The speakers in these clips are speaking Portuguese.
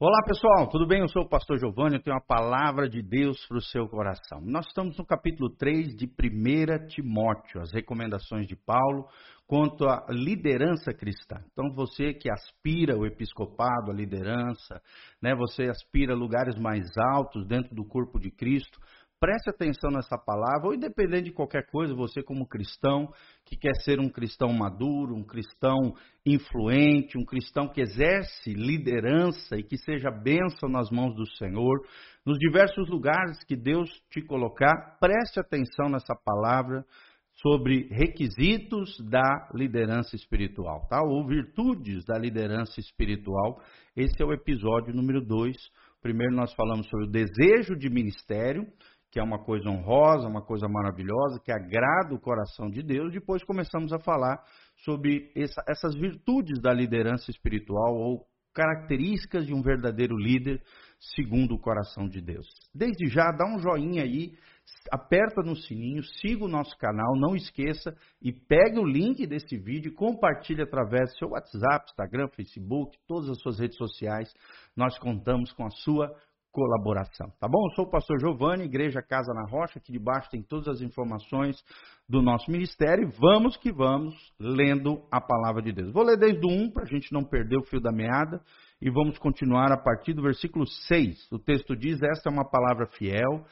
Olá pessoal, tudo bem? Eu sou o pastor Giovanni, eu tenho uma palavra de Deus para o seu coração. Nós estamos no capítulo 3 de 1 Timóteo, as recomendações de Paulo quanto à liderança cristã. Então você que aspira o episcopado, a liderança, né, você aspira a lugares mais altos dentro do corpo de Cristo, Preste atenção nessa palavra, ou independente de qualquer coisa, você como cristão, que quer ser um cristão maduro, um cristão influente, um cristão que exerce liderança e que seja bênção nas mãos do Senhor, nos diversos lugares que Deus te colocar, preste atenção nessa palavra sobre requisitos da liderança espiritual, tá? Ou virtudes da liderança espiritual. Esse é o episódio número 2. Primeiro nós falamos sobre o desejo de ministério, que é uma coisa honrosa, uma coisa maravilhosa, que agrada o coração de Deus. Depois começamos a falar sobre essa, essas virtudes da liderança espiritual ou características de um verdadeiro líder segundo o coração de Deus. Desde já, dá um joinha aí, aperta no sininho, siga o nosso canal, não esqueça e pegue o link desse vídeo e compartilhe através do seu WhatsApp, Instagram, Facebook, todas as suas redes sociais. Nós contamos com a sua colaboração, tá bom? Eu sou o pastor Giovanni, Igreja Casa na Rocha, aqui debaixo tem todas as informações do nosso ministério. Vamos que vamos lendo a palavra de Deus. Vou ler desde o 1 para a gente não perder o fio da meada e vamos continuar a partir do versículo 6. O texto diz: Esta é uma palavra fiel.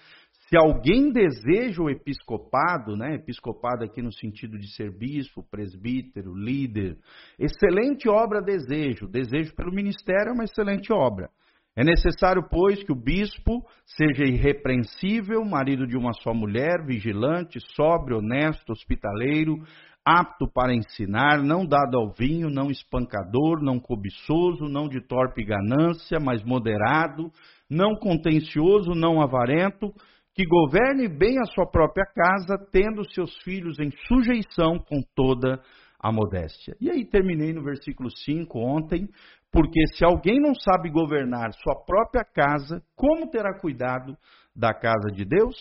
Se alguém deseja o episcopado, né? Episcopado aqui no sentido de ser bispo, presbítero, líder, excelente obra desejo. Desejo pelo ministério é uma excelente obra. É necessário, pois, que o bispo seja irrepreensível, marido de uma só mulher, vigilante, sóbrio, honesto, hospitaleiro, apto para ensinar, não dado ao vinho, não espancador, não cobiçoso, não de torpe ganância, mas moderado, não contencioso, não avarento, que governe bem a sua própria casa, tendo seus filhos em sujeição com toda a modéstia. E aí terminei no versículo 5 ontem, porque se alguém não sabe governar sua própria casa, como terá cuidado da casa de Deus?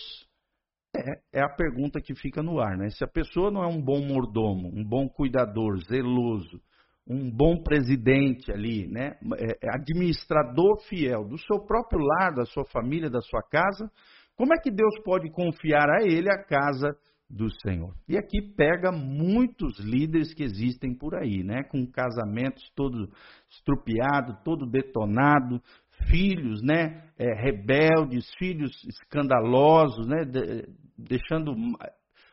É, é, a pergunta que fica no ar, né? Se a pessoa não é um bom mordomo, um bom cuidador, zeloso, um bom presidente ali, né? É, é administrador fiel do seu próprio lar, da sua família, da sua casa, como é que Deus pode confiar a ele a casa do Senhor. E aqui pega muitos líderes que existem por aí, né? Com casamentos todo estrupiado, todo detonado, filhos, né? É, rebeldes, filhos escandalosos, né? De, deixando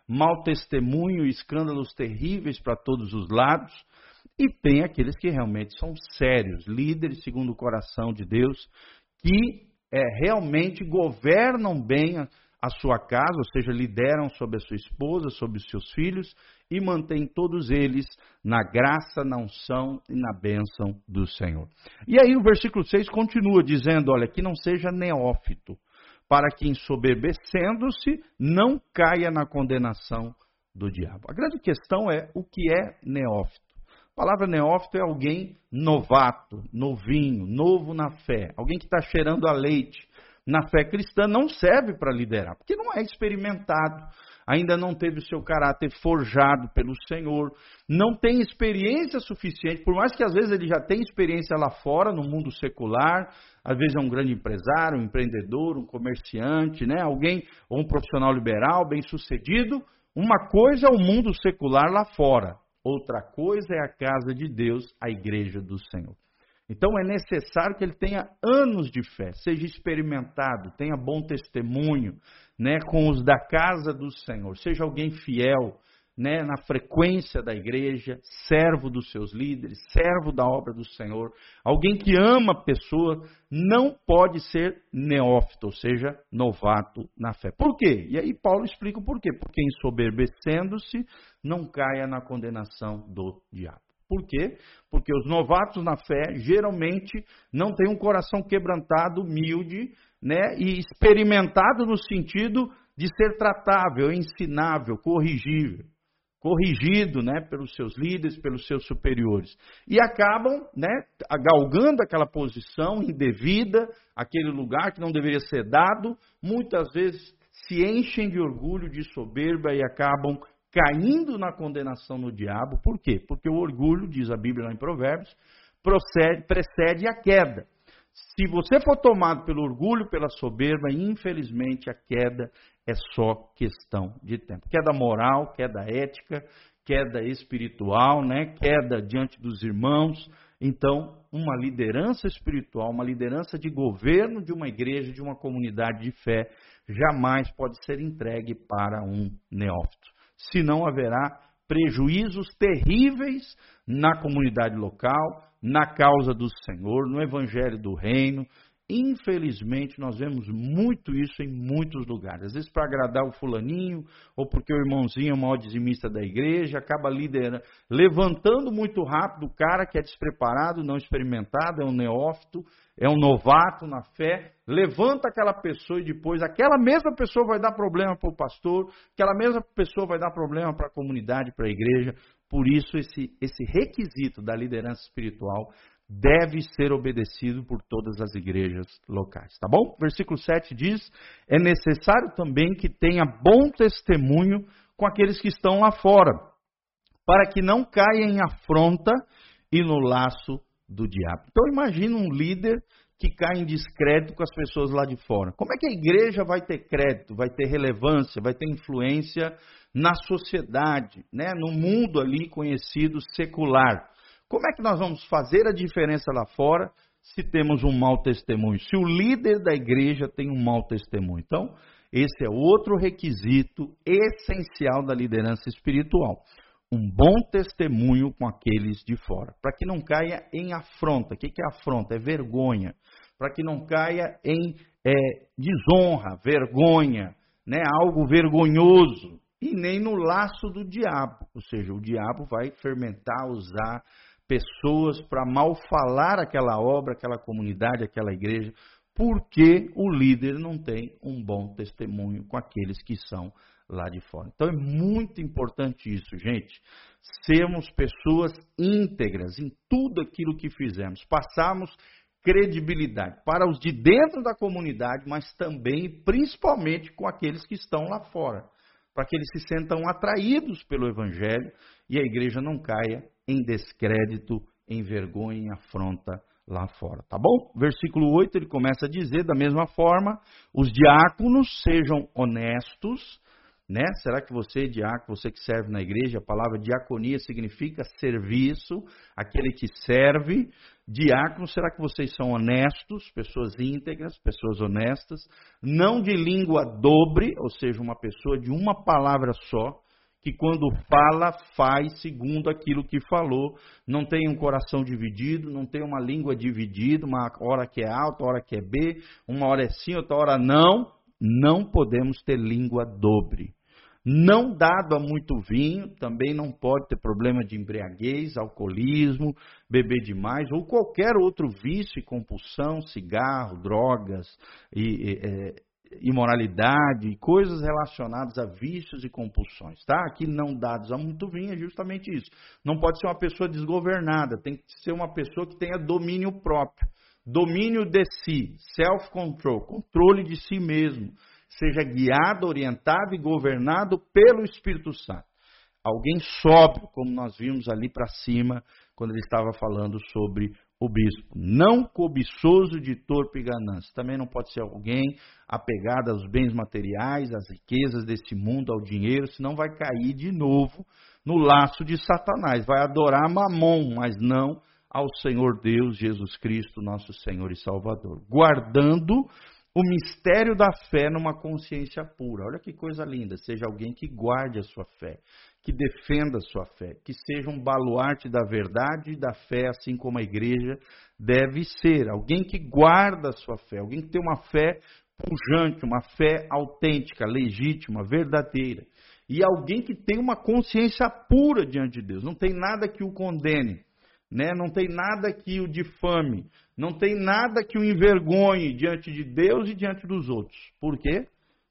mau testemunho, escândalos terríveis para todos os lados. E tem aqueles que realmente são sérios, líderes segundo o coração de Deus, que é, realmente governam bem a sua casa, ou seja, lideram sobre a sua esposa, sobre os seus filhos e mantêm todos eles na graça, na unção e na bênção do Senhor. E aí o versículo 6 continua dizendo: olha, que não seja neófito, para que ensoberbecendo-se não caia na condenação do diabo. A grande questão é o que é neófito. A palavra neófito é alguém novato, novinho, novo na fé, alguém que está cheirando a leite, na fé cristã não serve para liderar, porque não é experimentado, ainda não teve o seu caráter forjado pelo Senhor, não tem experiência suficiente, por mais que às vezes ele já tenha experiência lá fora, no mundo secular, às vezes é um grande empresário, um empreendedor, um comerciante, né? alguém, ou um profissional liberal, bem sucedido. Uma coisa é o mundo secular lá fora, outra coisa é a casa de Deus, a igreja do Senhor. Então é necessário que ele tenha anos de fé, seja experimentado, tenha bom testemunho, né, com os da casa do Senhor, seja alguém fiel, né, na frequência da igreja, servo dos seus líderes, servo da obra do Senhor, alguém que ama a pessoa, não pode ser neófito, ou seja, novato na fé. Por quê? E aí Paulo explica o porquê. Porque ensoberbecendo-se, não caia na condenação do diabo. Por quê? Porque os novatos na fé geralmente não têm um coração quebrantado, humilde, né, e experimentado no sentido de ser tratável, ensinável, corrigível, corrigido, né, pelos seus líderes, pelos seus superiores. E acabam, né, galgando aquela posição indevida, aquele lugar que não deveria ser dado, muitas vezes se enchem de orgulho, de soberba e acabam caindo na condenação no diabo. Por quê? Porque o orgulho, diz a Bíblia lá em Provérbios, procede, precede a queda. Se você for tomado pelo orgulho, pela soberba, infelizmente a queda é só questão de tempo. Queda moral, queda ética, queda espiritual, né? queda diante dos irmãos. Então, uma liderança espiritual, uma liderança de governo de uma igreja, de uma comunidade de fé, jamais pode ser entregue para um neófito. Senão haverá prejuízos terríveis na comunidade local, na causa do Senhor, no evangelho do reino. Infelizmente, nós vemos muito isso em muitos lugares. Às vezes, para agradar o fulaninho, ou porque o irmãozinho é o maior dizimista da igreja, acaba liderando, levantando muito rápido o cara que é despreparado, não experimentado, é um neófito, é um novato na fé, levanta aquela pessoa e depois aquela mesma pessoa vai dar problema para o pastor, aquela mesma pessoa vai dar problema para a comunidade, para a igreja. Por isso, esse, esse requisito da liderança espiritual deve ser obedecido por todas as igrejas locais, tá bom? Versículo 7 diz: É necessário também que tenha bom testemunho com aqueles que estão lá fora, para que não caia em afronta e no laço do diabo. Então imagina um líder que cai em descrédito com as pessoas lá de fora. Como é que a igreja vai ter crédito, vai ter relevância, vai ter influência na sociedade, né? no mundo ali conhecido secular? Como é que nós vamos fazer a diferença lá fora se temos um mau testemunho? Se o líder da igreja tem um mau testemunho. Então, esse é outro requisito essencial da liderança espiritual. Um bom testemunho com aqueles de fora, para que não caia em afronta. O que é afronta? É vergonha. Para que não caia em é, desonra, vergonha, né? algo vergonhoso. E nem no laço do diabo. Ou seja, o diabo vai fermentar, usar pessoas para mal falar aquela obra, aquela comunidade, aquela igreja, porque o líder não tem um bom testemunho com aqueles que são lá de fora. Então é muito importante isso, gente. Sermos pessoas íntegras em tudo aquilo que fizemos, passarmos credibilidade para os de dentro da comunidade, mas também principalmente com aqueles que estão lá fora, para que eles se sentam atraídos pelo evangelho e a igreja não caia em descrédito, em vergonha, em afronta lá fora, tá bom? Versículo 8, ele começa a dizer da mesma forma: os diáconos sejam honestos, né? Será que você, diácono, você que serve na igreja, a palavra diaconia significa serviço, aquele que serve. Diácono, será que vocês são honestos, pessoas íntegras, pessoas honestas, não de língua dobre, ou seja, uma pessoa de uma palavra só, que quando fala, faz segundo aquilo que falou. Não tem um coração dividido, não tem uma língua dividida, uma hora que é alta, hora que é B, uma hora é sim, outra hora não. Não podemos ter língua dobre. Não dado a muito vinho, também não pode ter problema de embriaguez, alcoolismo, beber demais ou qualquer outro vício e compulsão, cigarro, drogas e, e imoralidade, coisas relacionadas a vícios e compulsões, tá? Aqui não dados a muito vinho é justamente isso. Não pode ser uma pessoa desgovernada, tem que ser uma pessoa que tenha domínio próprio, domínio de si, self-control, controle de si mesmo, seja guiado, orientado e governado pelo Espírito Santo. Alguém sóbrio, como nós vimos ali para cima, quando ele estava falando sobre o bispo, não cobiçoso de torpe ganância. Também não pode ser alguém apegado aos bens materiais, às riquezas desse mundo, ao dinheiro, senão vai cair de novo no laço de Satanás. Vai adorar Mamon, mas não ao Senhor Deus, Jesus Cristo, nosso Senhor e Salvador. Guardando o mistério da fé numa consciência pura. Olha que coisa linda. Seja alguém que guarde a sua fé, que defenda sua fé, que seja um baluarte da verdade e da fé, assim como a igreja deve ser. Alguém que guarda a sua fé, alguém que tem uma fé pujante, uma fé autêntica, legítima, verdadeira. E alguém que tem uma consciência pura diante de Deus, não tem nada que o condene, né? não tem nada que o difame, não tem nada que o envergonhe diante de Deus e diante dos outros. Por quê?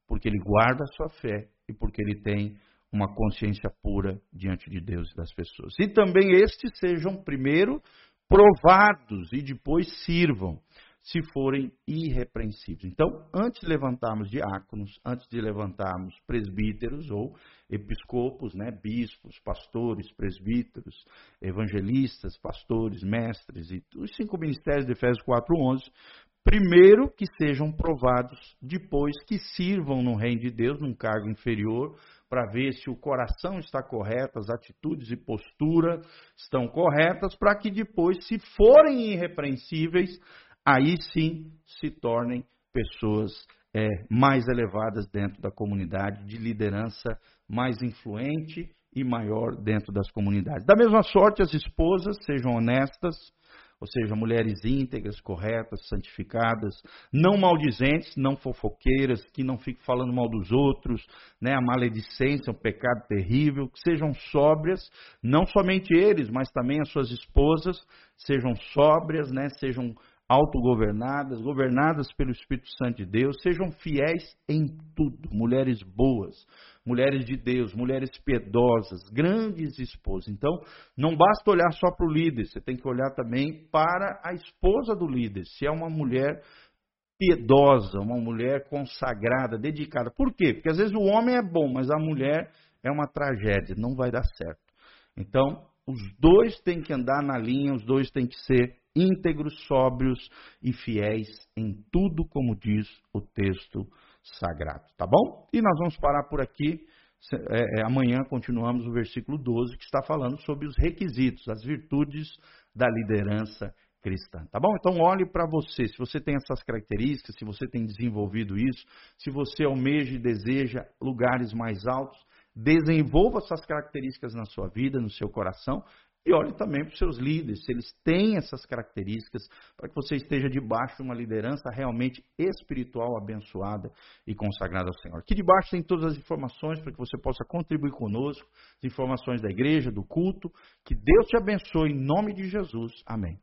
Porque ele guarda a sua fé e porque ele tem uma consciência pura diante de Deus e das pessoas. E também estes sejam primeiro provados e depois sirvam. se forem irrepreensíveis. Então, antes de levantarmos diáconos, antes de levantarmos presbíteros ou episcopos, né, bispos, pastores, presbíteros, evangelistas, pastores, mestres e os cinco ministérios de Efésios 4:11, primeiro que sejam provados, depois que sirvam no reino de Deus num cargo inferior, para ver se o coração está correto, as atitudes e postura estão corretas, para que depois, se forem irrepreensíveis, aí sim se tornem pessoas é, mais elevadas dentro da comunidade, de liderança mais influente e maior dentro das comunidades. Da mesma sorte, as esposas sejam honestas, ou seja, mulheres íntegras, corretas, santificadas, não maldizentes, não fofoqueiras, que não fiquem falando mal dos outros, né? A maledicência um pecado terrível, que sejam sóbrias, não somente eles, mas também as suas esposas, sejam sóbrias, né? Sejam autogovernadas, governadas pelo Espírito Santo de Deus, sejam fiéis em tudo, mulheres boas, mulheres de Deus, mulheres piedosas, grandes esposas. Então, não basta olhar só para o líder, você tem que olhar também para a esposa do líder, se é uma mulher piedosa, uma mulher consagrada, dedicada. Por quê? Porque às vezes o homem é bom, mas a mulher é uma tragédia, não vai dar certo. Então, os dois têm que andar na linha, os dois têm que ser íntegros, sóbrios e fiéis em tudo, como diz o texto sagrado. Tá bom? E nós vamos parar por aqui. É, é, amanhã continuamos o versículo 12, que está falando sobre os requisitos, as virtudes da liderança cristã. Tá bom? Então olhe para você, se você tem essas características, se você tem desenvolvido isso, se você almeja e deseja lugares mais altos, desenvolva essas características na sua vida, no seu coração, e olhe também para os seus líderes, se eles têm essas características, para que você esteja debaixo de uma liderança realmente espiritual, abençoada e consagrada ao Senhor. Aqui debaixo tem todas as informações para que você possa contribuir conosco, as informações da igreja, do culto. Que Deus te abençoe em nome de Jesus. Amém.